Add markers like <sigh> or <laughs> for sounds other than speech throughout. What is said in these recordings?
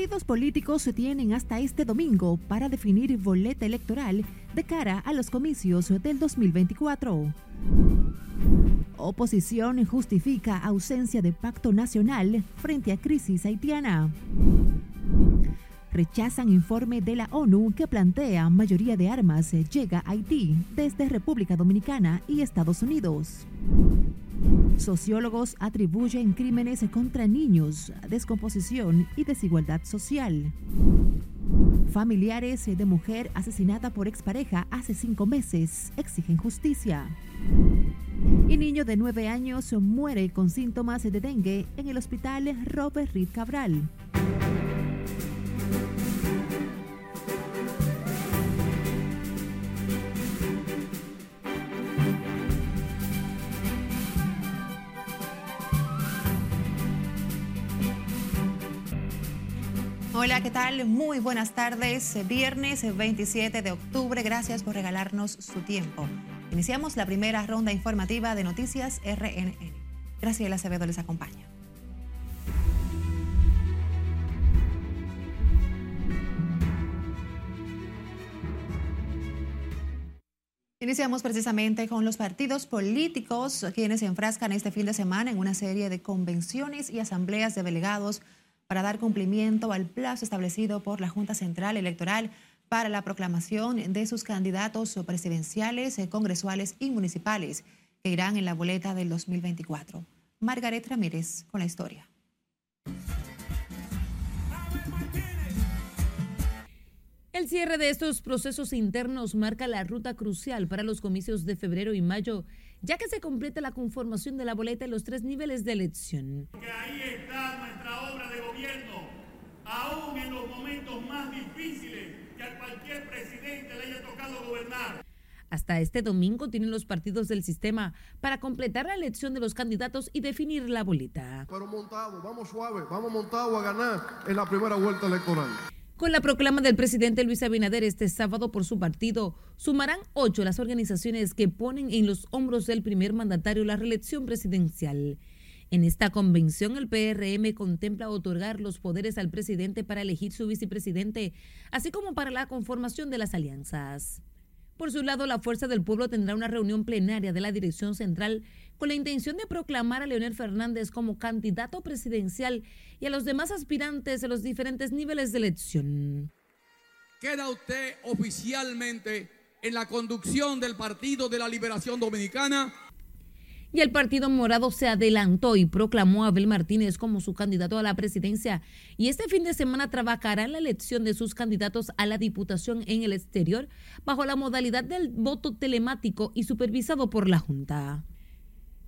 partidos políticos se tienen hasta este domingo para definir boleta electoral de cara a los comicios del 2024. Oposición justifica ausencia de pacto nacional frente a crisis haitiana. Rechazan informe de la ONU que plantea mayoría de armas llega a Haití desde República Dominicana y Estados Unidos. Sociólogos atribuyen crímenes contra niños, descomposición y desigualdad social. Familiares de mujer asesinada por expareja hace cinco meses exigen justicia. Y niño de nueve años muere con síntomas de dengue en el hospital Robert Reed Cabral. Hola, ¿qué tal? Muy buenas tardes. Viernes 27 de octubre. Gracias por regalarnos su tiempo. Iniciamos la primera ronda informativa de Noticias RNN. Graciela Acevedo les acompaña. Iniciamos precisamente con los partidos políticos, quienes se enfrascan este fin de semana en una serie de convenciones y asambleas de delegados para dar cumplimiento al plazo establecido por la Junta Central Electoral para la proclamación de sus candidatos presidenciales, eh, congresuales y municipales que irán en la boleta del 2024. Margaret Ramírez con la historia. El cierre de estos procesos internos marca la ruta crucial para los comicios de febrero y mayo, ya que se completa la conformación de la boleta en los tres niveles de elección. ahí está nuestra obra de gobierno, aún en los momentos más difíciles que a cualquier presidente le haya tocado gobernar. Hasta este domingo tienen los partidos del sistema para completar la elección de los candidatos y definir la boleta. Pero montado, vamos suave, vamos montado a ganar en la primera vuelta electoral. Con la proclama del presidente Luis Abinader este sábado por su partido, sumarán ocho las organizaciones que ponen en los hombros del primer mandatario la reelección presidencial. En esta convención, el PRM contempla otorgar los poderes al presidente para elegir su vicepresidente, así como para la conformación de las alianzas. Por su lado, la Fuerza del Pueblo tendrá una reunión plenaria de la Dirección Central con la intención de proclamar a Leonel Fernández como candidato presidencial y a los demás aspirantes de los diferentes niveles de elección. Queda usted oficialmente en la conducción del Partido de la Liberación Dominicana y el Partido Morado se adelantó y proclamó a Abel Martínez como su candidato a la presidencia y este fin de semana trabajará en la elección de sus candidatos a la Diputación en el exterior bajo la modalidad del voto telemático y supervisado por la Junta.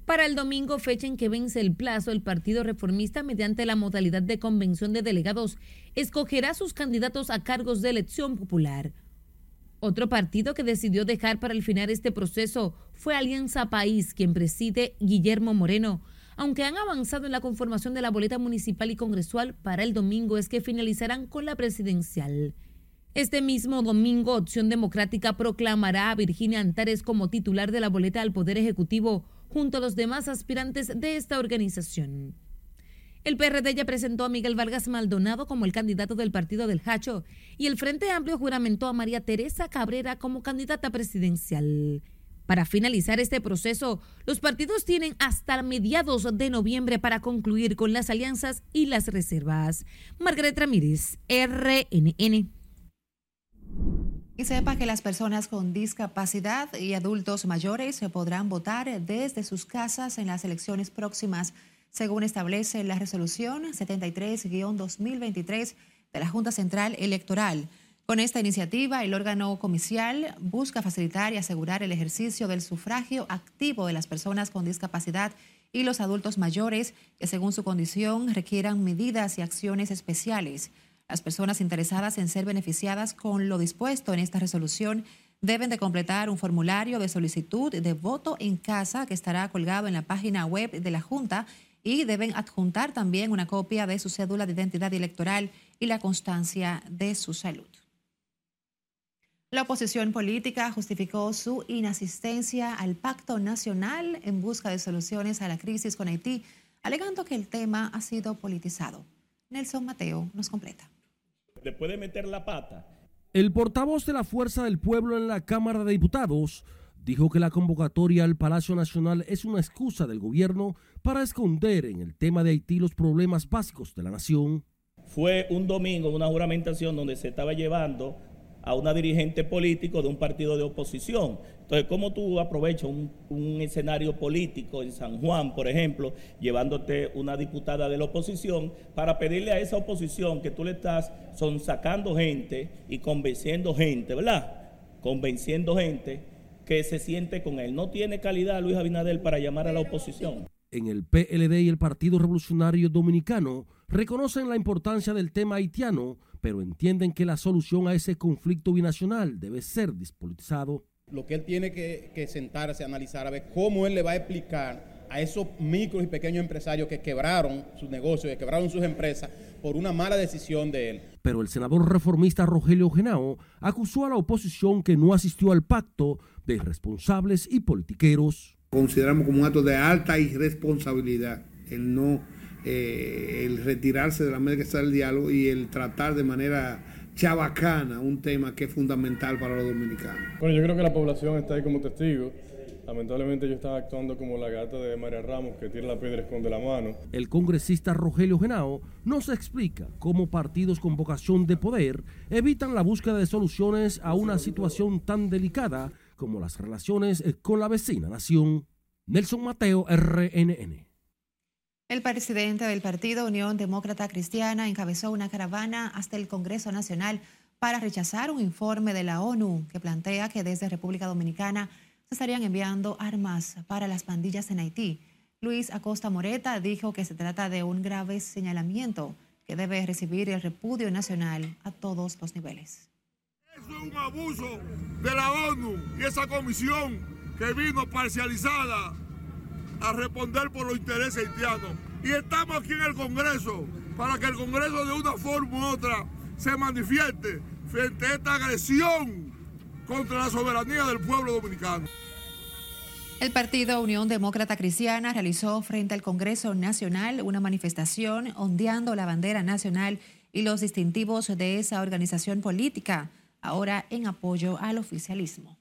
Para el domingo, fecha en que vence el plazo, el Partido Reformista, mediante la modalidad de convención de delegados, escogerá sus candidatos a cargos de elección popular. Otro partido que decidió dejar para el final este proceso fue Alianza País, quien preside Guillermo Moreno. Aunque han avanzado en la conformación de la boleta municipal y congresual, para el domingo es que finalizarán con la presidencial. Este mismo domingo, Opción Democrática proclamará a Virginia Antares como titular de la boleta al Poder Ejecutivo, junto a los demás aspirantes de esta organización. El PRD ya presentó a Miguel Vargas Maldonado como el candidato del partido del Hacho y el Frente Amplio juramentó a María Teresa Cabrera como candidata presidencial. Para finalizar este proceso, los partidos tienen hasta mediados de noviembre para concluir con las alianzas y las reservas. Margaret Ramírez, RNN. Y sepa que las personas con discapacidad y adultos mayores podrán votar desde sus casas en las elecciones próximas según establece la resolución 73-2023 de la Junta Central Electoral. Con esta iniciativa, el órgano comicial busca facilitar y asegurar el ejercicio del sufragio activo de las personas con discapacidad y los adultos mayores que según su condición requieran medidas y acciones especiales. Las personas interesadas en ser beneficiadas con lo dispuesto en esta resolución deben de completar un formulario de solicitud de voto en casa que estará colgado en la página web de la Junta y deben adjuntar también una copia de su cédula de identidad electoral y la constancia de su salud. La oposición política justificó su inasistencia al pacto nacional en busca de soluciones a la crisis con Haití, alegando que el tema ha sido politizado. Nelson Mateo nos completa. Después de meter la pata. El portavoz de la Fuerza del Pueblo en la Cámara de Diputados dijo que la convocatoria al Palacio Nacional es una excusa del gobierno para esconder en el tema de Haití los problemas básicos de la nación. Fue un domingo una juramentación donde se estaba llevando a una dirigente político de un partido de oposición. Entonces, ¿cómo tú aprovechas un, un, escenario político en San Juan, por ejemplo, llevándote una diputada de la oposición para pedirle a esa oposición que tú le estás son sacando gente y convenciendo gente, ¿verdad? Convenciendo gente que se siente con él. No tiene calidad Luis Abinader para llamar a la oposición. En el PLD y el Partido Revolucionario Dominicano reconocen la importancia del tema haitiano, pero entienden que la solución a ese conflicto binacional debe ser despolitizado. Lo que él tiene que, que sentarse a analizar, a ver cómo él le va a explicar a esos micros y pequeños empresarios que quebraron sus negocios, que quebraron sus empresas por una mala decisión de él. Pero el senador reformista Rogelio Genao acusó a la oposición que no asistió al pacto de irresponsables y politiqueros. Consideramos como un acto de alta irresponsabilidad el no, eh, el retirarse de la mesa que está el diálogo y el tratar de manera chabacana un tema que es fundamental para los dominicanos. Bueno, yo creo que la población está ahí como testigo. Lamentablemente yo estaba actuando como la gata de María Ramos que tira la piedra y esconde la mano. El congresista Rogelio Genao nos explica cómo partidos con vocación de poder evitan la búsqueda de soluciones a una situación tan delicada como las relaciones con la vecina nación. Nelson Mateo, RNN. El presidente del partido Unión Demócrata Cristiana encabezó una caravana hasta el Congreso Nacional para rechazar un informe de la ONU que plantea que desde República Dominicana se estarían enviando armas para las pandillas en Haití. Luis Acosta Moreta dijo que se trata de un grave señalamiento que debe recibir el repudio nacional a todos los niveles. Es un abuso de la ONU y esa comisión que vino parcializada a responder por los intereses haitianos. Y estamos aquí en el Congreso para que el Congreso de una forma u otra se manifieste frente a esta agresión contra la soberanía del pueblo dominicano. El Partido Unión Demócrata Cristiana realizó frente al Congreso Nacional una manifestación ondeando la bandera nacional y los distintivos de esa organización política, ahora en apoyo al oficialismo.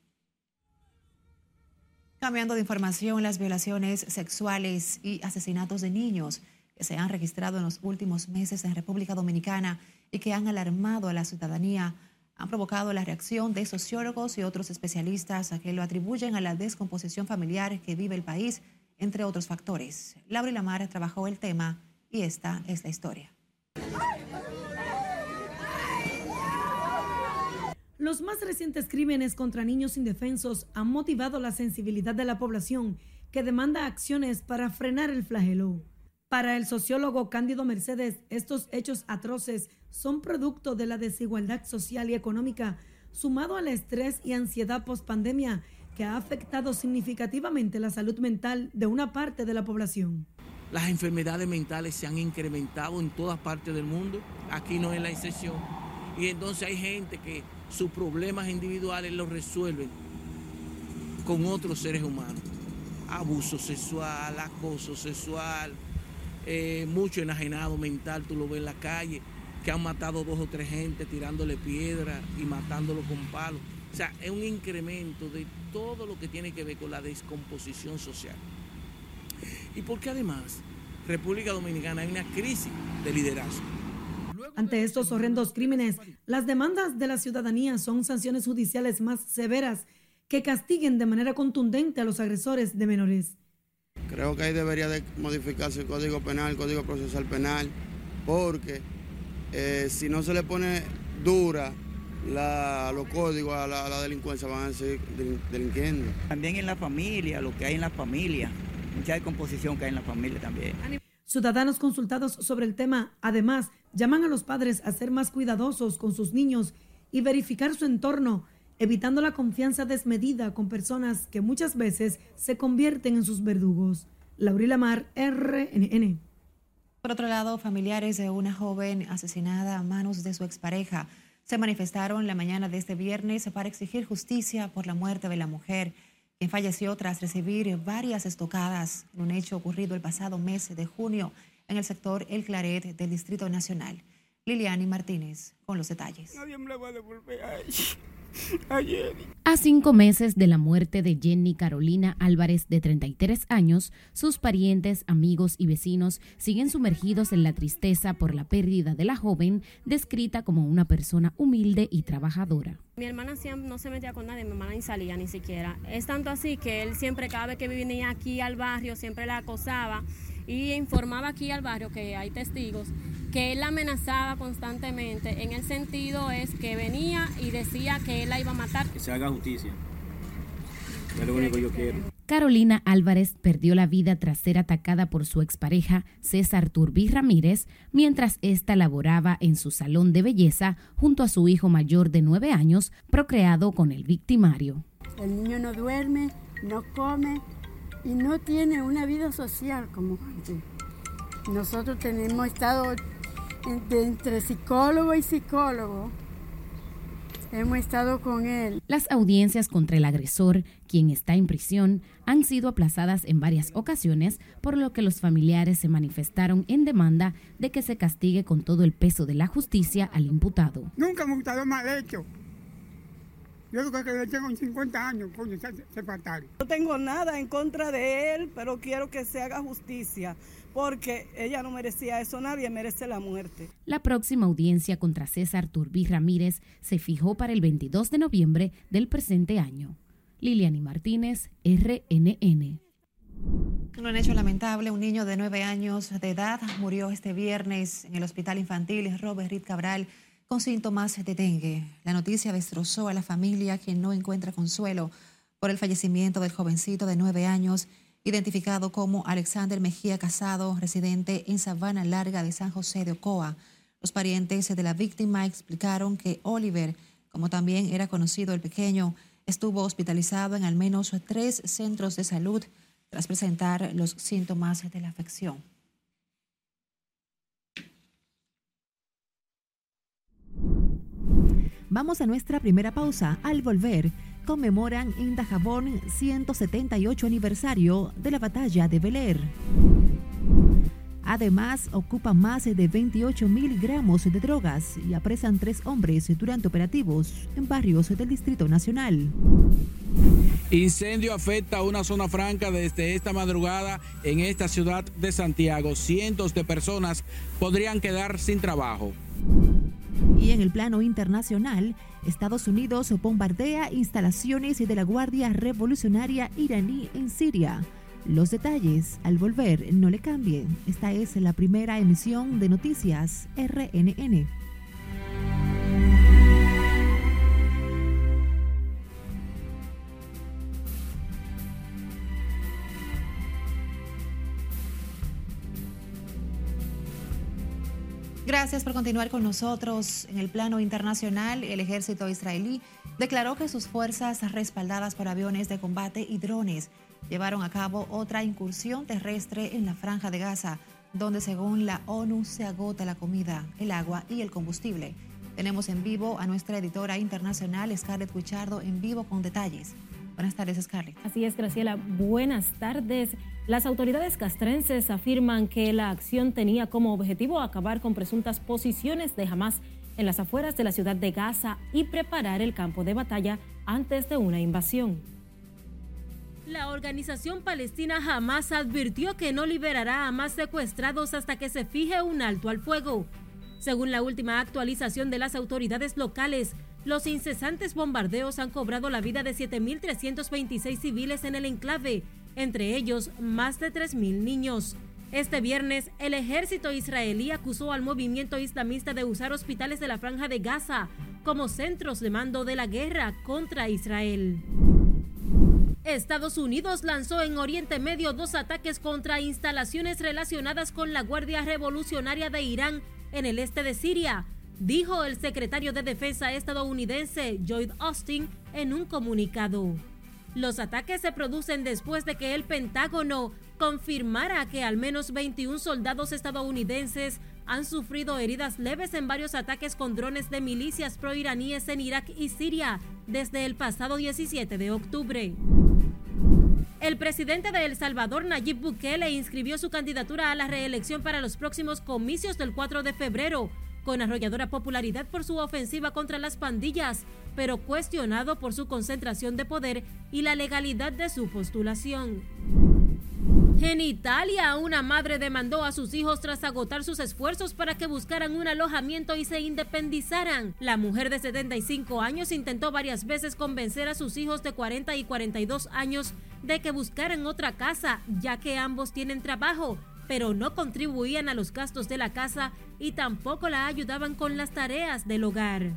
Cambiando de información, las violaciones sexuales y asesinatos de niños que se han registrado en los últimos meses en República Dominicana y que han alarmado a la ciudadanía han provocado la reacción de sociólogos y otros especialistas a que lo atribuyen a la descomposición familiar que vive el país, entre otros factores. Laura Lamar trabajó el tema y esta es la historia. Los más recientes crímenes contra niños indefensos han motivado la sensibilidad de la población que demanda acciones para frenar el flagelo. Para el sociólogo Cándido Mercedes, estos hechos atroces son producto de la desigualdad social y económica, sumado al estrés y ansiedad post-pandemia que ha afectado significativamente la salud mental de una parte de la población. Las enfermedades mentales se han incrementado en todas partes del mundo, aquí no es la excepción. Y entonces hay gente que sus problemas individuales los resuelven con otros seres humanos. Abuso sexual, acoso sexual, eh, mucho enajenado mental, tú lo ves en la calle, que han matado dos o tres gente tirándole piedra y matándolo con palos. O sea, es un incremento de todo lo que tiene que ver con la descomposición social. Y porque además, República Dominicana hay una crisis de liderazgo. Ante estos horrendos crímenes, las demandas de la ciudadanía son sanciones judiciales más severas que castiguen de manera contundente a los agresores de menores. Creo que ahí debería de modificarse el Código Penal, el Código Procesal Penal, porque eh, si no se le pone dura la, los códigos a la, a la, delincuencia, van a seguir delinquiendo. También en la familia, lo que hay en la familia, mucha descomposición que hay en la familia también. Ciudadanos consultados sobre el tema, además, llaman a los padres a ser más cuidadosos con sus niños y verificar su entorno, evitando la confianza desmedida con personas que muchas veces se convierten en sus verdugos. Laurila Mar, RNN. Por otro lado, familiares de una joven asesinada a manos de su expareja se manifestaron la mañana de este viernes para exigir justicia por la muerte de la mujer, quien falleció tras recibir varias estocadas en un hecho ocurrido el pasado mes de junio en el sector El Claret del Distrito Nacional. Liliani Martínez con los detalles. Nadie me la va a devolver a A cinco meses de la muerte de Jenny Carolina Álvarez, de 33 años, sus parientes, amigos y vecinos siguen sumergidos en la tristeza por la pérdida de la joven, descrita como una persona humilde y trabajadora. Mi hermana siempre no se metía con nadie, mi hermana ni salía ni siquiera. Es tanto así que él siempre, cada vez que venía aquí al barrio, siempre la acosaba y informaba aquí al barrio que hay testigos que él la amenazaba constantemente. En el sentido es que venía y decía que él la iba a matar. Que se haga justicia. Es lo único que yo quiero. Carolina Álvarez perdió la vida tras ser atacada por su expareja César Turbí Ramírez mientras ésta laboraba en su salón de belleza junto a su hijo mayor de nueve años, procreado con el victimario. El niño no duerme, no come y no tiene una vida social como antes. Nosotros tenemos estado entre psicólogo y psicólogo. Hemos estado con él. Las audiencias contra el agresor, quien está en prisión, han sido aplazadas en varias ocasiones, por lo que los familiares se manifestaron en demanda de que se castigue con todo el peso de la justicia al imputado. Nunca me gustado mal hecho. Yo creo que le tengo 50 años, coño, se fatal. No tengo nada en contra de él, pero quiero que se haga justicia porque ella no merecía eso, nadie merece la muerte. La próxima audiencia contra César Turbí Ramírez se fijó para el 22 de noviembre del presente año. Liliani Martínez, RNN. Un hecho lamentable, un niño de nueve años de edad murió este viernes en el Hospital Infantil Robert Reed Cabral con síntomas de dengue. La noticia destrozó a la familia quien no encuentra consuelo por el fallecimiento del jovencito de nueve años identificado como Alexander Mejía Casado, residente en Sabana Larga de San José de Ocoa. Los parientes de la víctima explicaron que Oliver, como también era conocido el pequeño, estuvo hospitalizado en al menos tres centros de salud tras presentar los síntomas de la afección. Vamos a nuestra primera pausa. Al volver, conmemoran en Dajabón 178 aniversario de la batalla de Beler. Además, ocupan más de 28 mil gramos de drogas y apresan tres hombres durante operativos en barrios del Distrito Nacional. Incendio afecta a una zona franca desde esta madrugada en esta ciudad de Santiago. Cientos de personas podrían quedar sin trabajo. Y en el plano internacional, Estados Unidos bombardea instalaciones de la Guardia Revolucionaria iraní en Siria. Los detalles al volver, no le cambien. Esta es la primera emisión de Noticias RNN. Gracias por continuar con nosotros. En el plano internacional, el ejército israelí declaró que sus fuerzas, respaldadas por aviones de combate y drones, llevaron a cabo otra incursión terrestre en la franja de Gaza, donde según la ONU se agota la comida, el agua y el combustible. Tenemos en vivo a nuestra editora internacional, Scarlett Guichardo, en vivo con detalles. Buenas tardes, Scarlett. Así es, Graciela. Buenas tardes. Las autoridades castrenses afirman que la acción tenía como objetivo acabar con presuntas posiciones de Hamas en las afueras de la ciudad de Gaza y preparar el campo de batalla antes de una invasión. La organización palestina Hamas advirtió que no liberará a más secuestrados hasta que se fije un alto al fuego. Según la última actualización de las autoridades locales, los incesantes bombardeos han cobrado la vida de 7.326 civiles en el enclave, entre ellos más de 3.000 niños. Este viernes, el ejército israelí acusó al movimiento islamista de usar hospitales de la franja de Gaza como centros de mando de la guerra contra Israel. Estados Unidos lanzó en Oriente Medio dos ataques contra instalaciones relacionadas con la Guardia Revolucionaria de Irán en el este de Siria, dijo el secretario de Defensa estadounidense Lloyd Austin en un comunicado. Los ataques se producen después de que el Pentágono confirmara que al menos 21 soldados estadounidenses han sufrido heridas leves en varios ataques con drones de milicias proiraníes en Irak y Siria desde el pasado 17 de octubre. El presidente de El Salvador, Nayib Bukele, inscribió su candidatura a la reelección para los próximos comicios del 4 de febrero con arrolladora popularidad por su ofensiva contra las pandillas, pero cuestionado por su concentración de poder y la legalidad de su postulación. En Italia, una madre demandó a sus hijos tras agotar sus esfuerzos para que buscaran un alojamiento y se independizaran. La mujer de 75 años intentó varias veces convencer a sus hijos de 40 y 42 años de que buscaran otra casa, ya que ambos tienen trabajo, pero no contribuían a los gastos de la casa y tampoco la ayudaban con las tareas del hogar.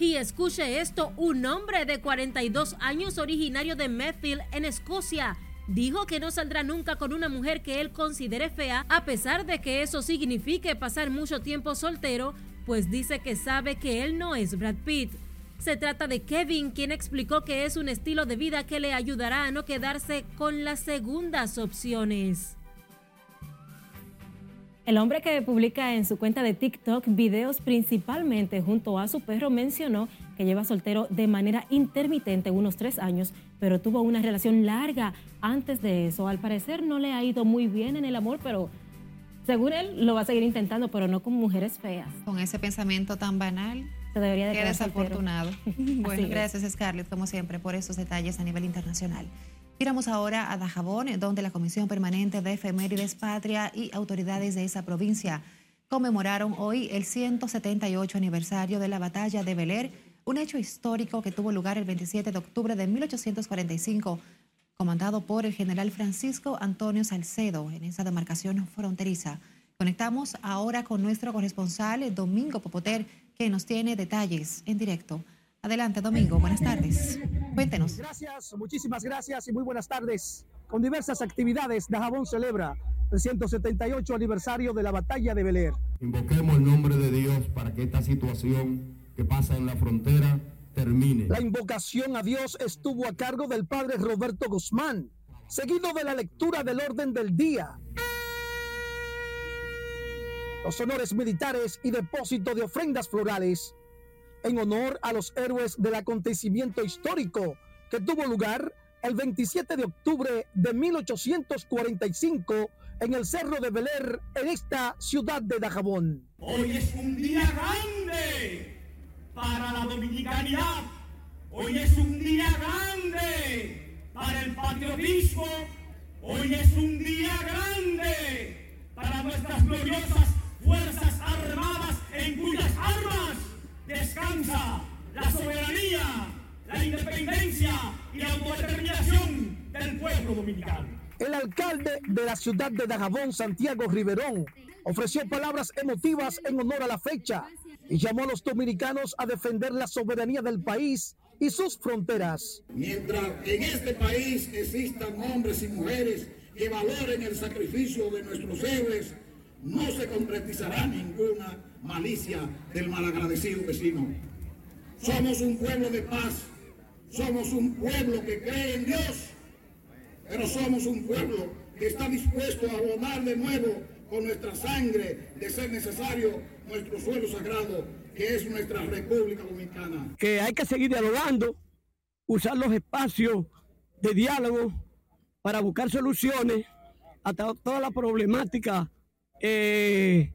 Y escuche esto, un hombre de 42 años originario de Medfield, en Escocia, dijo que no saldrá nunca con una mujer que él considere fea, a pesar de que eso signifique pasar mucho tiempo soltero, pues dice que sabe que él no es Brad Pitt. Se trata de Kevin, quien explicó que es un estilo de vida que le ayudará a no quedarse con las segundas opciones. El hombre que publica en su cuenta de TikTok videos principalmente junto a su perro mencionó que lleva soltero de manera intermitente unos tres años, pero tuvo una relación larga antes de eso. Al parecer no le ha ido muy bien en el amor, pero según él lo va a seguir intentando, pero no con mujeres feas. Con ese pensamiento tan banal. Se debería de Qué desafortunado. <laughs> bueno, Así gracias Scarlett, como siempre, por esos detalles a nivel internacional. Giramos ahora a Dajabón, donde la Comisión Permanente de Efemérides Patria y autoridades de esa provincia conmemoraron hoy el 178 aniversario de la batalla de Beler, un hecho histórico que tuvo lugar el 27 de octubre de 1845, comandado por el general Francisco Antonio Salcedo en esa demarcación fronteriza. Conectamos ahora con nuestro corresponsal Domingo Popoter, que nos tiene detalles en directo. Adelante, Domingo. Buenas tardes. Cuéntenos. Gracias, muchísimas gracias y muy buenas tardes. Con diversas actividades, Dajabón celebra el 178 aniversario de la batalla de Beler. Invoquemos el nombre de Dios para que esta situación que pasa en la frontera termine. La invocación a Dios estuvo a cargo del padre Roberto Guzmán, seguido de la lectura del orden del día. Los honores militares y depósito de ofrendas florales en honor a los héroes del acontecimiento histórico que tuvo lugar el 27 de octubre de 1845 en el Cerro de Beler, en esta ciudad de Dajabón. Hoy es un día grande para la dominicanidad. Hoy es un día grande para el patriotismo. Hoy es un día grande para nuestras gloriosas Fuerzas Armadas en cuyas armas descansa la soberanía, la independencia y la autodeterminación del pueblo dominicano. El alcalde de la ciudad de Dajabón, Santiago Riverón, ofreció palabras emotivas en honor a la fecha y llamó a los dominicanos a defender la soberanía del país y sus fronteras. Mientras en este país existan hombres y mujeres que valoren el sacrificio de nuestros héroes, no se concretizará ninguna malicia del malagradecido vecino. Somos un pueblo de paz, somos un pueblo que cree en Dios, pero somos un pueblo que está dispuesto a abonar de nuevo con nuestra sangre, de ser necesario, nuestro suelo sagrado, que es nuestra República Dominicana. Que hay que seguir dialogando, usar los espacios de diálogo para buscar soluciones a to- toda la problemática eh,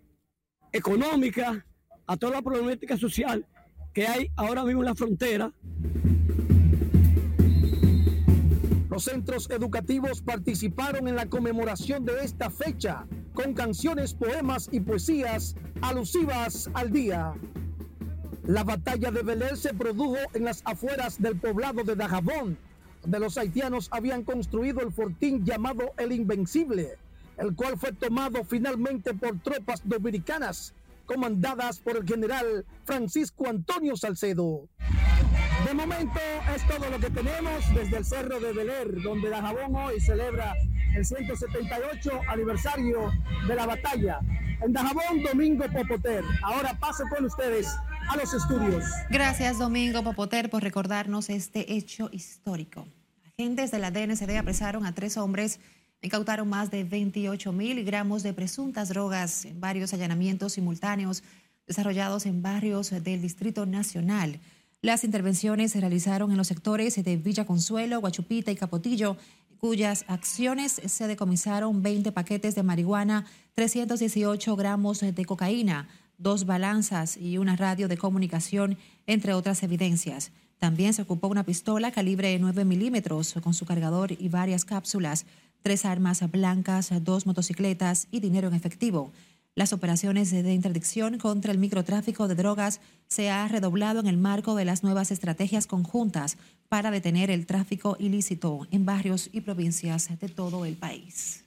económica, a toda la problemática social que hay ahora mismo en la frontera. Los centros educativos participaron en la conmemoración de esta fecha con canciones, poemas y poesías alusivas al día. La batalla de Belén se produjo en las afueras del poblado de Dajabón, donde los haitianos habían construido el fortín llamado El Invencible, el cual fue tomado finalmente por tropas dominicanas comandadas por el general Francisco Antonio Salcedo. De momento es todo lo que tenemos desde el Cerro de Beler, donde Dajabón hoy celebra el 178 aniversario de la batalla. En Dajabón, Domingo Popoter. Ahora paso con ustedes a los estudios. Gracias, Domingo Popoter, por recordarnos este hecho histórico. Agentes de la DNCD apresaron a tres hombres, incautaron más de 28 mil gramos de presuntas drogas en varios allanamientos simultáneos desarrollados en barrios del Distrito Nacional. Las intervenciones se realizaron en los sectores de Villa Consuelo, Guachupita y Capotillo, cuyas acciones se decomisaron 20 paquetes de marihuana, 318 gramos de cocaína, dos balanzas y una radio de comunicación, entre otras evidencias. También se ocupó una pistola calibre 9 milímetros con su cargador y varias cápsulas, tres armas blancas, dos motocicletas y dinero en efectivo. Las operaciones de interdicción contra el microtráfico de drogas se ha redoblado en el marco de las nuevas estrategias conjuntas para detener el tráfico ilícito en barrios y provincias de todo el país.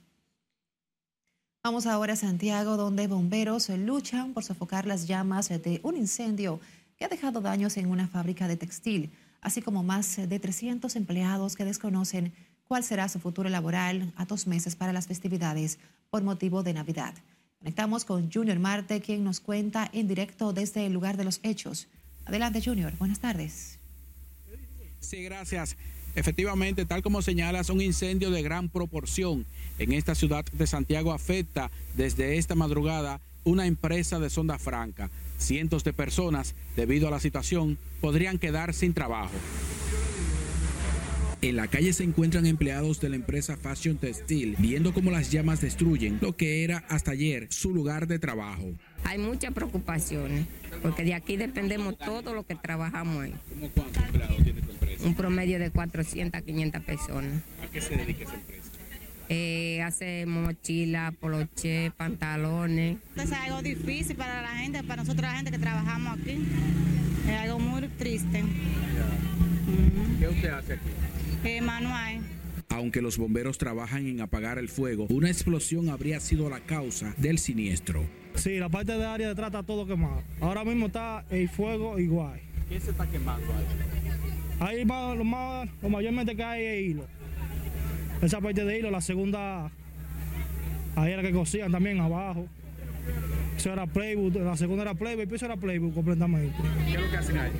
Vamos ahora a Santiago, donde bomberos luchan por sofocar las llamas de un incendio que ha dejado daños en una fábrica de textil, así como más de 300 empleados que desconocen cuál será su futuro laboral a dos meses para las festividades por motivo de Navidad. Conectamos con Junior Marte, quien nos cuenta en directo desde el lugar de los hechos. Adelante, Junior. Buenas tardes. Sí, gracias. Efectivamente, tal como señalas, un incendio de gran proporción en esta ciudad de Santiago afecta desde esta madrugada una empresa de sonda franca. Cientos de personas, debido a la situación, podrían quedar sin trabajo. En la calle se encuentran empleados de la empresa Fashion Textil viendo cómo las llamas destruyen lo que era hasta ayer su lugar de trabajo. Hay muchas preocupaciones porque de aquí dependemos todo lo que trabajamos ahí. ¿Cómo cuántos empleados tiene tu empresa? Un promedio de 400 a 500 personas. ¿A qué se dedica esa empresa? Eh, hace mochila, poloche, pantalones. Es algo difícil para la gente, para nosotros la gente que trabajamos aquí. Es algo muy triste. ¿Qué usted hace aquí? Eh, manual. Aunque los bomberos trabajan en apagar el fuego, una explosión habría sido la causa del siniestro. Sí, la parte de área de atrás está todo quemado. Ahora mismo está el fuego igual. ¿Qué se está quemando ahí? Ahí lo, más, lo mayormente que hay es hilo. Esa parte de hilo, la segunda, ahí era que cosían también abajo. Eso era playbook, la segunda era playbook, el piso era playbook completamente. ¿Qué es lo que hacen ahí?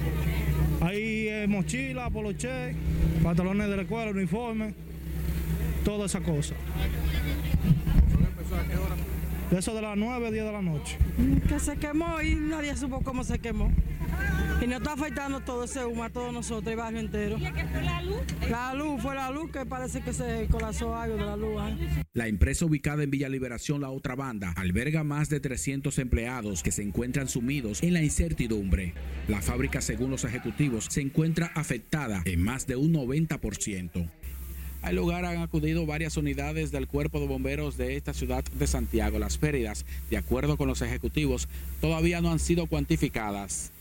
Ahí eh, mochila, poloche, pantalones de la escuela, uniforme, toda esa cosa. De eso de las 9, 10 de la noche. Que se quemó y nadie supo cómo se quemó. Y nos está afectando todo ese humo a todos nosotros, el barrio entero. ¿Y qué fue la luz? La luz, fue la luz que parece que se colapsó algo de la luz. ¿eh? La empresa ubicada en Villa Liberación, La Otra Banda, alberga más de 300 empleados que se encuentran sumidos en la incertidumbre. La fábrica, según los ejecutivos, se encuentra afectada en más de un 90%. Al lugar han acudido varias unidades del Cuerpo de Bomberos de esta ciudad de Santiago. Las pérdidas, de acuerdo con los ejecutivos, todavía no han sido cuantificadas.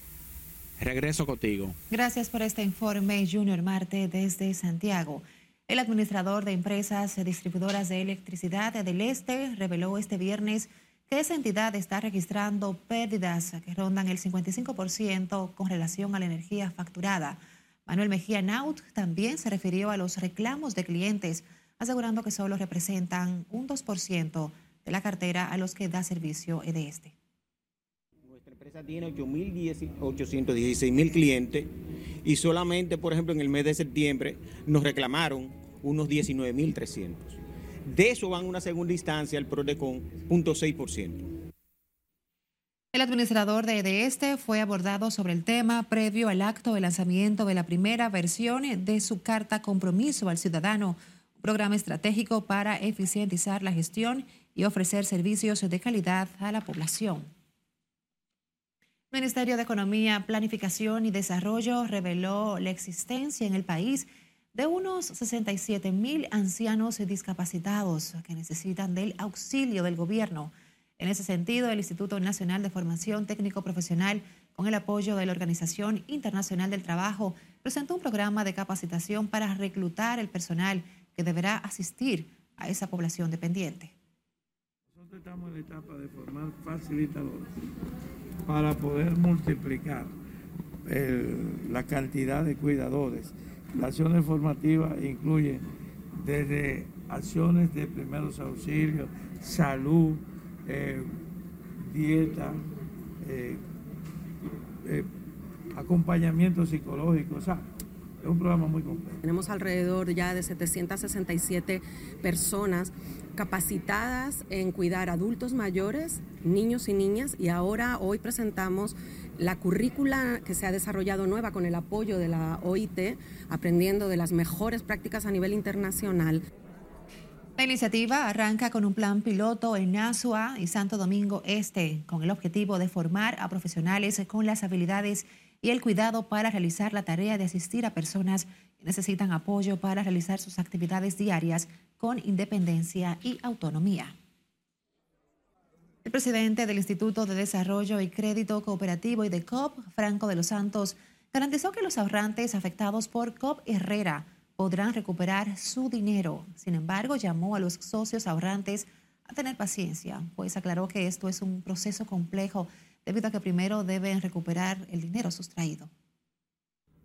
Regreso contigo. Gracias por este informe, Junior Marte, desde Santiago. El administrador de empresas distribuidoras de electricidad del Este reveló este viernes que esa entidad está registrando pérdidas que rondan el 55% con relación a la energía facturada. Manuel Mejía Naut también se refirió a los reclamos de clientes, asegurando que solo representan un 2% de la cartera a los que da servicio de este. Nuestra empresa tiene 816 mil clientes y solamente, por ejemplo, en el mes de septiembre nos reclamaron unos 19 mil 300. De eso van una segunda instancia al PRODECON, 0.6%. El administrador de este fue abordado sobre el tema previo al acto de lanzamiento de la primera versión de su carta compromiso al ciudadano, un programa estratégico para eficientizar la gestión y ofrecer servicios de calidad a la población. El Ministerio de Economía, Planificación y Desarrollo reveló la existencia en el país de unos 67 mil ancianos discapacitados que necesitan del auxilio del gobierno. En ese sentido, el Instituto Nacional de Formación Técnico Profesional, con el apoyo de la Organización Internacional del Trabajo, presentó un programa de capacitación para reclutar el personal que deberá asistir a esa población dependiente. Nosotros estamos en la etapa de formar facilitadores para poder multiplicar la cantidad de cuidadores. La acción formativa incluye desde acciones de primeros auxilios, salud, eh, dieta, eh, eh, acompañamiento psicológico, o sea, es un programa muy completo. Tenemos alrededor ya de 767 personas capacitadas en cuidar adultos mayores, niños y niñas, y ahora hoy presentamos la currícula que se ha desarrollado nueva con el apoyo de la OIT, aprendiendo de las mejores prácticas a nivel internacional. La iniciativa arranca con un plan piloto en Asua y Santo Domingo Este, con el objetivo de formar a profesionales con las habilidades y el cuidado para realizar la tarea de asistir a personas que necesitan apoyo para realizar sus actividades diarias con independencia y autonomía. El presidente del Instituto de Desarrollo y Crédito Cooperativo y de COP, Franco de los Santos, garantizó que los ahorrantes afectados por COP Herrera podrán recuperar su dinero. Sin embargo, llamó a los socios ahorrantes a tener paciencia, pues aclaró que esto es un proceso complejo debido a que primero deben recuperar el dinero sustraído.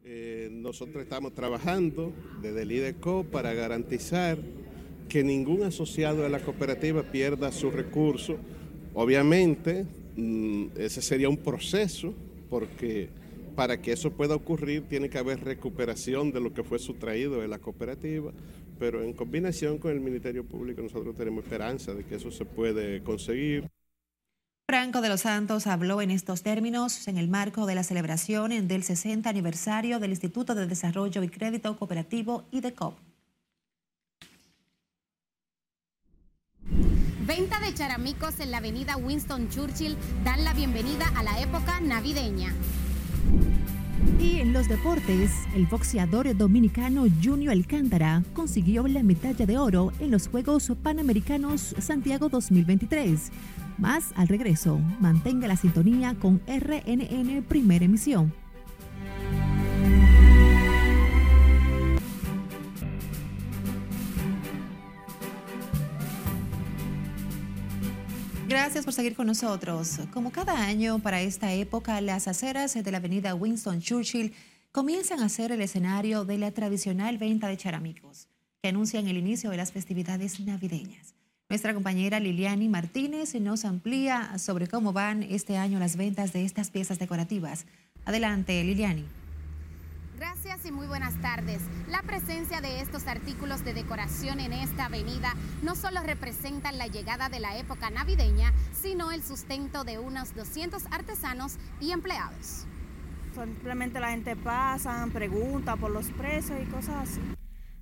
Eh, nosotros estamos trabajando desde el IDECO para garantizar que ningún asociado de la cooperativa pierda su recurso. Obviamente, mm, ese sería un proceso porque para que eso pueda ocurrir tiene que haber recuperación de lo que fue sustraído de la cooperativa, pero en combinación con el Ministerio Público nosotros tenemos esperanza de que eso se puede conseguir. Franco de los Santos habló en estos términos en el marco de la celebración del 60 aniversario del Instituto de Desarrollo y Crédito Cooperativo IDECOP. Venta de charamicos en la avenida Winston Churchill dan la bienvenida a la época navideña. Y en los deportes, el boxeador dominicano Junior Alcántara consiguió la medalla de oro en los Juegos Panamericanos Santiago 2023. Más al regreso, mantenga la sintonía con RNN Primera Emisión. Gracias por seguir con nosotros. Como cada año para esta época, las aceras de la avenida Winston Churchill comienzan a ser el escenario de la tradicional venta de charamicos, que anuncian el inicio de las festividades navideñas. Nuestra compañera Liliani Martínez nos amplía sobre cómo van este año las ventas de estas piezas decorativas. Adelante, Liliani. Gracias y muy buenas tardes. La presencia de estos artículos de decoración en esta avenida no solo representan la llegada de la época navideña, sino el sustento de unos 200 artesanos y empleados. Simplemente la gente pasa, pregunta por los precios y cosas así.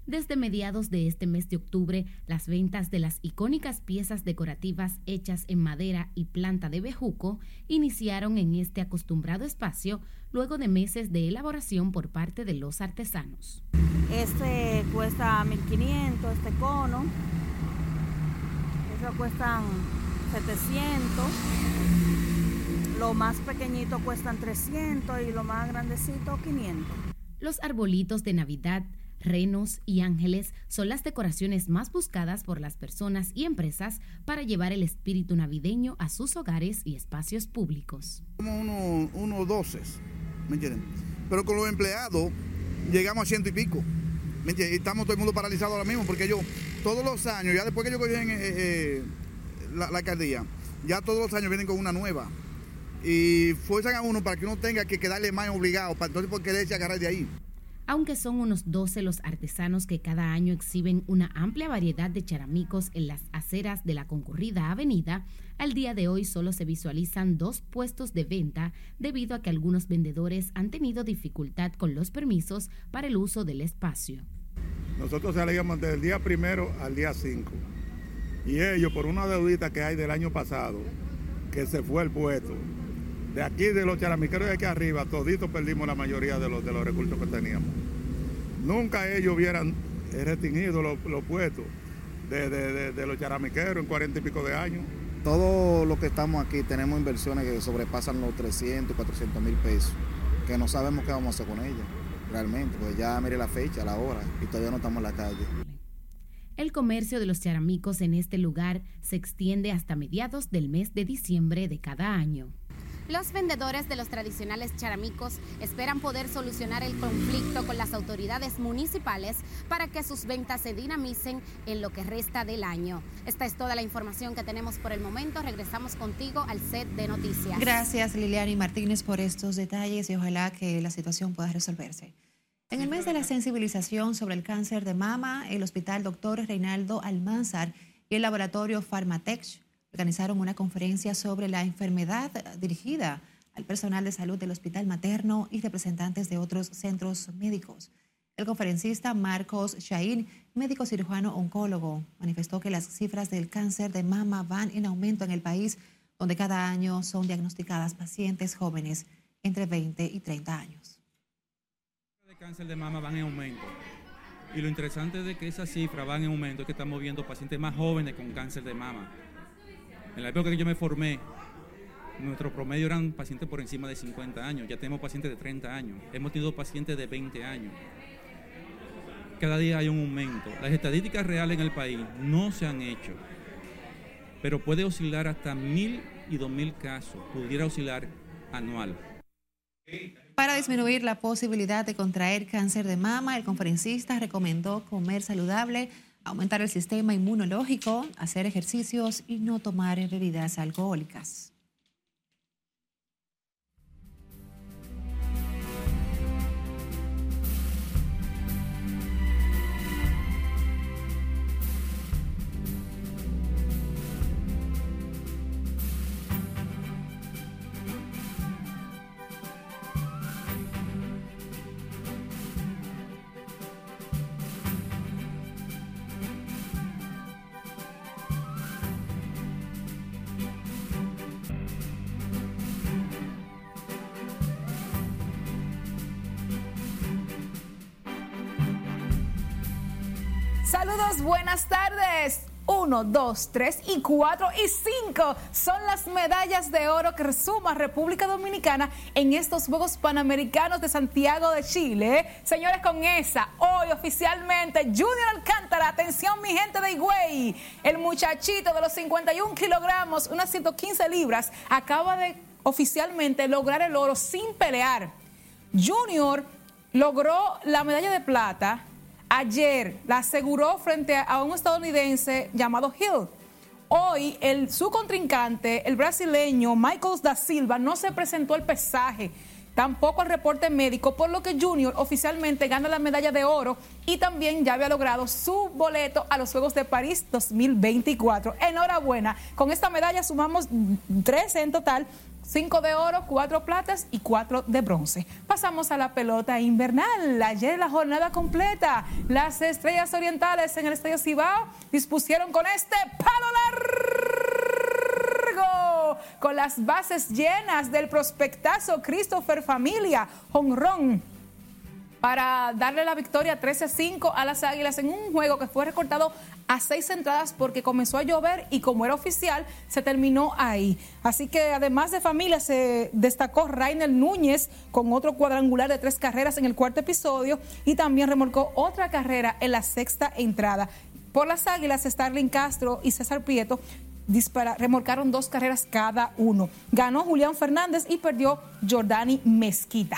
Desde mediados de este mes de octubre, las ventas de las icónicas piezas decorativas hechas en madera y planta de bejuco iniciaron en este acostumbrado espacio luego de meses de elaboración por parte de los artesanos. Este cuesta 1500, este cono. Eso cuestan 700. Lo más pequeñito cuestan 300 y lo más grandecito 500. Los arbolitos de Navidad renos y ángeles son las decoraciones más buscadas por las personas y empresas para llevar el espíritu navideño a sus hogares y espacios públicos. Somos unos uno doces, ¿me entienden? Pero con los empleados llegamos a ciento y pico. ¿me entienden? Estamos todo el mundo paralizado ahora mismo porque yo todos los años, ya después que yo cogí en, la, la alcaldía, ya todos los años vienen con una nueva y fuerzan a uno para que uno tenga que quedarle más obligado, para entonces por quererse agarrar de ahí. Aunque son unos 12 los artesanos que cada año exhiben una amplia variedad de charamicos en las aceras de la concurrida avenida, al día de hoy solo se visualizan dos puestos de venta debido a que algunos vendedores han tenido dificultad con los permisos para el uso del espacio. Nosotros salimos desde el día primero al día 5 y ellos por una deudita que hay del año pasado, que se fue el puesto, de aquí, de los charamiqueros de aquí arriba, toditos perdimos la mayoría de los, de los recursos que teníamos. Nunca ellos hubieran restringido los, los puestos de, de, de, los charamiqueros en cuarenta y pico de años. Todos los que estamos aquí tenemos inversiones que sobrepasan los 300, 400 mil pesos, que no sabemos qué vamos a hacer con ellas, realmente, pues ya mire la fecha, la hora, y todavía no estamos en la calle. El comercio de los charamicos en este lugar se extiende hasta mediados del mes de diciembre de cada año. Los vendedores de los tradicionales charamicos esperan poder solucionar el conflicto con las autoridades municipales para que sus ventas se dinamicen en lo que resta del año. Esta es toda la información que tenemos por el momento. Regresamos contigo al set de noticias. Gracias Liliana y Martínez por estos detalles y ojalá que la situación pueda resolverse. En el mes de la sensibilización sobre el cáncer de mama, el Hospital Dr. Reinaldo Almanzar y el laboratorio Pharmatech organizaron una conferencia sobre la enfermedad dirigida al personal de salud del Hospital Materno y representantes de otros centros médicos. El conferencista Marcos Shain, médico cirujano oncólogo, manifestó que las cifras del cáncer de mama van en aumento en el país, donde cada año son diagnosticadas pacientes jóvenes entre 20 y 30 años. El cáncer de mama van en aumento. Y lo interesante de que esas cifras van en aumento es que estamos viendo pacientes más jóvenes con cáncer de mama. En la época que yo me formé, nuestro promedio eran pacientes por encima de 50 años, ya tenemos pacientes de 30 años, hemos tenido pacientes de 20 años cada día hay un aumento. Las estadísticas reales en el país no se han hecho, pero puede oscilar hasta mil y dos mil casos, pudiera oscilar anual. Para disminuir la posibilidad de contraer cáncer de mama, el conferencista recomendó comer saludable, aumentar el sistema inmunológico, hacer ejercicios y no tomar bebidas alcohólicas. 1, 2, 3 y 4 y 5 son las medallas de oro que resuma República Dominicana en estos Juegos Panamericanos de Santiago de Chile. Señores, con esa, hoy oficialmente Junior Alcántara, atención mi gente de Higüey, el muchachito de los 51 kilogramos, unas 115 libras, acaba de oficialmente lograr el oro sin pelear. Junior logró la medalla de plata ayer la aseguró frente a un estadounidense llamado Hill. Hoy su contrincante, el brasileño Michael da Silva, no se presentó al pesaje, tampoco al reporte médico, por lo que Junior oficialmente gana la medalla de oro y también ya había logrado su boleto a los Juegos de París 2024. Enhorabuena, con esta medalla sumamos 13 en total Cinco de oro, cuatro platas y cuatro de bronce. Pasamos a la pelota invernal. Ayer la jornada completa. Las estrellas orientales en el Estadio Cibao dispusieron con este palo largo, con las bases llenas del prospectazo Christopher Familia, honrón para darle la victoria 13-5 a las Águilas en un juego que fue recortado a seis entradas porque comenzó a llover y como era oficial, se terminó ahí. Así que además de familia, se destacó Rainer Núñez con otro cuadrangular de tres carreras en el cuarto episodio y también remolcó otra carrera en la sexta entrada. Por las Águilas, Starling Castro y César Prieto remolcaron dos carreras cada uno. Ganó Julián Fernández y perdió Jordani Mezquita.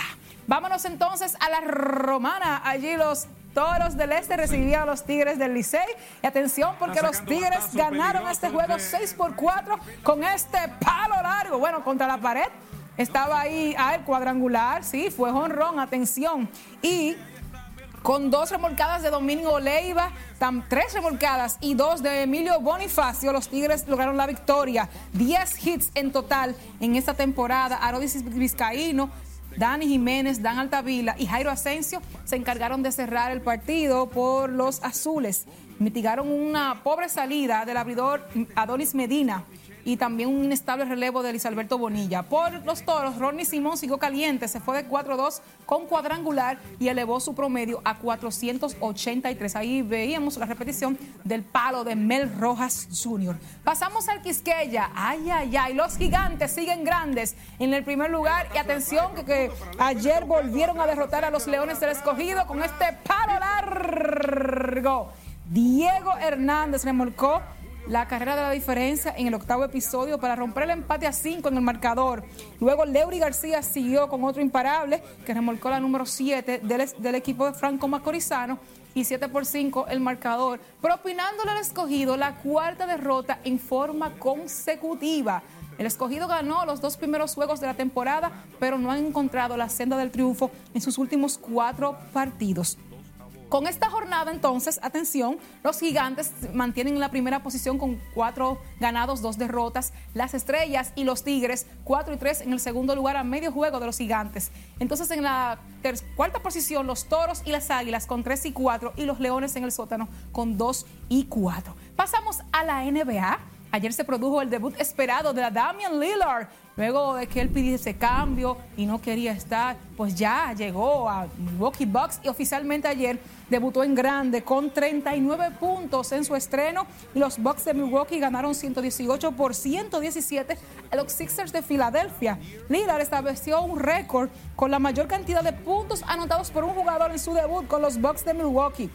Vámonos entonces a la romana. Allí los Toros del Este recibían a los Tigres del Licey. Y atención porque los Tigres ganaron este juego 6 por 4 con este palo largo. Bueno, contra la pared. Estaba ahí al cuadrangular, sí, fue honrón, atención. Y con dos remolcadas de Domingo Leiva, tres remolcadas y dos de Emilio Bonifacio, los Tigres lograron la victoria. Diez hits en total en esta temporada. Arodis Vizcaíno Dani Jiménez, Dan Altavila y Jairo Asensio se encargaron de cerrar el partido por los azules. Mitigaron una pobre salida del abridor Adonis Medina y también un inestable relevo de Luis Alberto Bonilla. Por los toros, Ronnie Simón siguió caliente, se fue de 4-2 con cuadrangular y elevó su promedio a 483. Ahí veíamos la repetición del palo de Mel Rojas Jr. Pasamos al Quisqueya. Ay, ay, ay, los gigantes siguen grandes en el primer lugar y atención que, que ayer volvieron a derrotar a los Leones del Escogido con este palo largo. Diego Hernández remolcó la carrera de la diferencia en el octavo episodio para romper el empate a cinco en el marcador. Luego Leury García siguió con otro imparable que remolcó la número 7 del, equipo de Franco Macorizano y 7 por 5 el marcador, propinándole al escogido la cuarta derrota en forma consecutiva. El escogido ganó los dos primeros juegos de la temporada, pero no han encontrado la senda del triunfo en sus últimos cuatro partidos. Con esta jornada, entonces, atención, los gigantes mantienen la primera posición con cuatro ganados, dos derrotas. Las estrellas y los tigres, cuatro y tres en el segundo lugar a medio juego de los gigantes. Entonces, en la cuarta posición, los toros y las águilas con tres y cuatro y los leones en el sótano con dos y cuatro. Pasamos a la NBA. Ayer se produjo el debut esperado de la Damian Lillard. Luego de que él pidió ese cambio y no quería estar, pues ya llegó a Milwaukee Bucks y oficialmente ayer debutó en grande con 39 puntos en su estreno y los Bucks de Milwaukee ganaron 118 por 117 a los Sixers de Filadelfia. Lillard estableció un récord con la mayor cantidad de puntos anotados por un jugador en su debut con los Bucks de Milwaukee.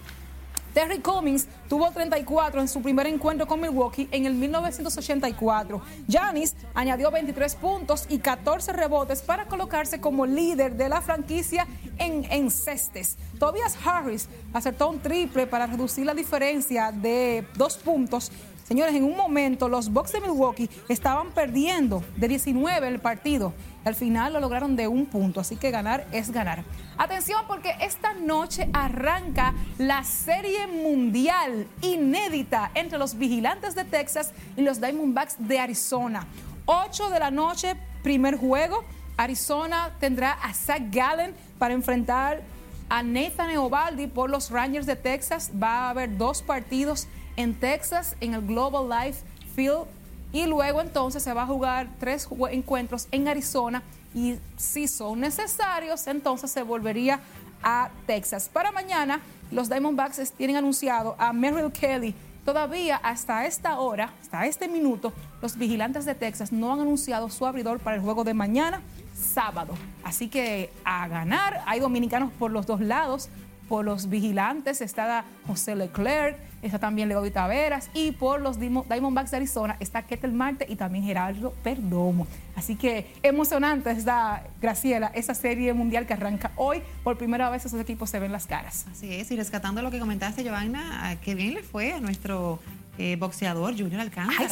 Terry Cummings tuvo 34 en su primer encuentro con Milwaukee en el 1984. Giannis añadió 23 puntos y 14 rebotes para colocarse como líder de la franquicia en, en cestes. Tobias Harris acertó un triple para reducir la diferencia de dos puntos Señores, en un momento los Bucks de Milwaukee estaban perdiendo de 19 el partido. Al final lo lograron de un punto, así que ganar es ganar. Atención porque esta noche arranca la serie mundial inédita entre los vigilantes de Texas y los Diamondbacks de Arizona. 8 de la noche, primer juego. Arizona tendrá a Zach Gallen para enfrentar a Nathan Eovaldi por los Rangers de Texas. Va a haber dos partidos en Texas, en el Global Life Field. Y luego entonces se va a jugar tres encuentros en Arizona y si son necesarios, entonces se volvería a Texas. Para mañana, los Diamondbacks tienen anunciado a Merrill Kelly. Todavía hasta esta hora, hasta este minuto, los vigilantes de Texas no han anunciado su abridor para el juego de mañana, sábado. Así que a ganar, hay dominicanos por los dos lados por los vigilantes está José Leclerc, está también Leo Taveras y por los Diamondbacks de Arizona está Ketel Marte y también Gerardo Perdomo. Así que emocionante está, Graciela, esa serie mundial que arranca hoy. Por primera vez esos equipos se ven las caras. Así es, y rescatando lo que comentaste, Giovanna, qué bien le fue a nuestro eh, boxeador Junior Alcántara,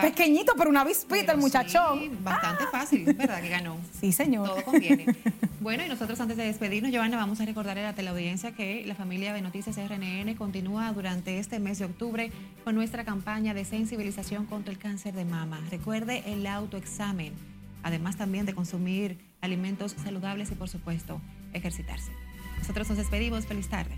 Pequeñito, pero una vispita el muchachón. bastante fácil, ¿verdad? Que ganó. <laughs> Sí, señor. Todo conviene. <laughs> bueno, y nosotros antes de despedirnos, Giovanna, vamos a recordarle a la teleaudiencia que la familia de Noticias RNN continúa durante este mes de octubre con nuestra campaña de sensibilización contra el cáncer de mama. Recuerde el autoexamen, además también de consumir alimentos saludables y, por supuesto, ejercitarse. Nosotros nos despedimos. Feliz tarde.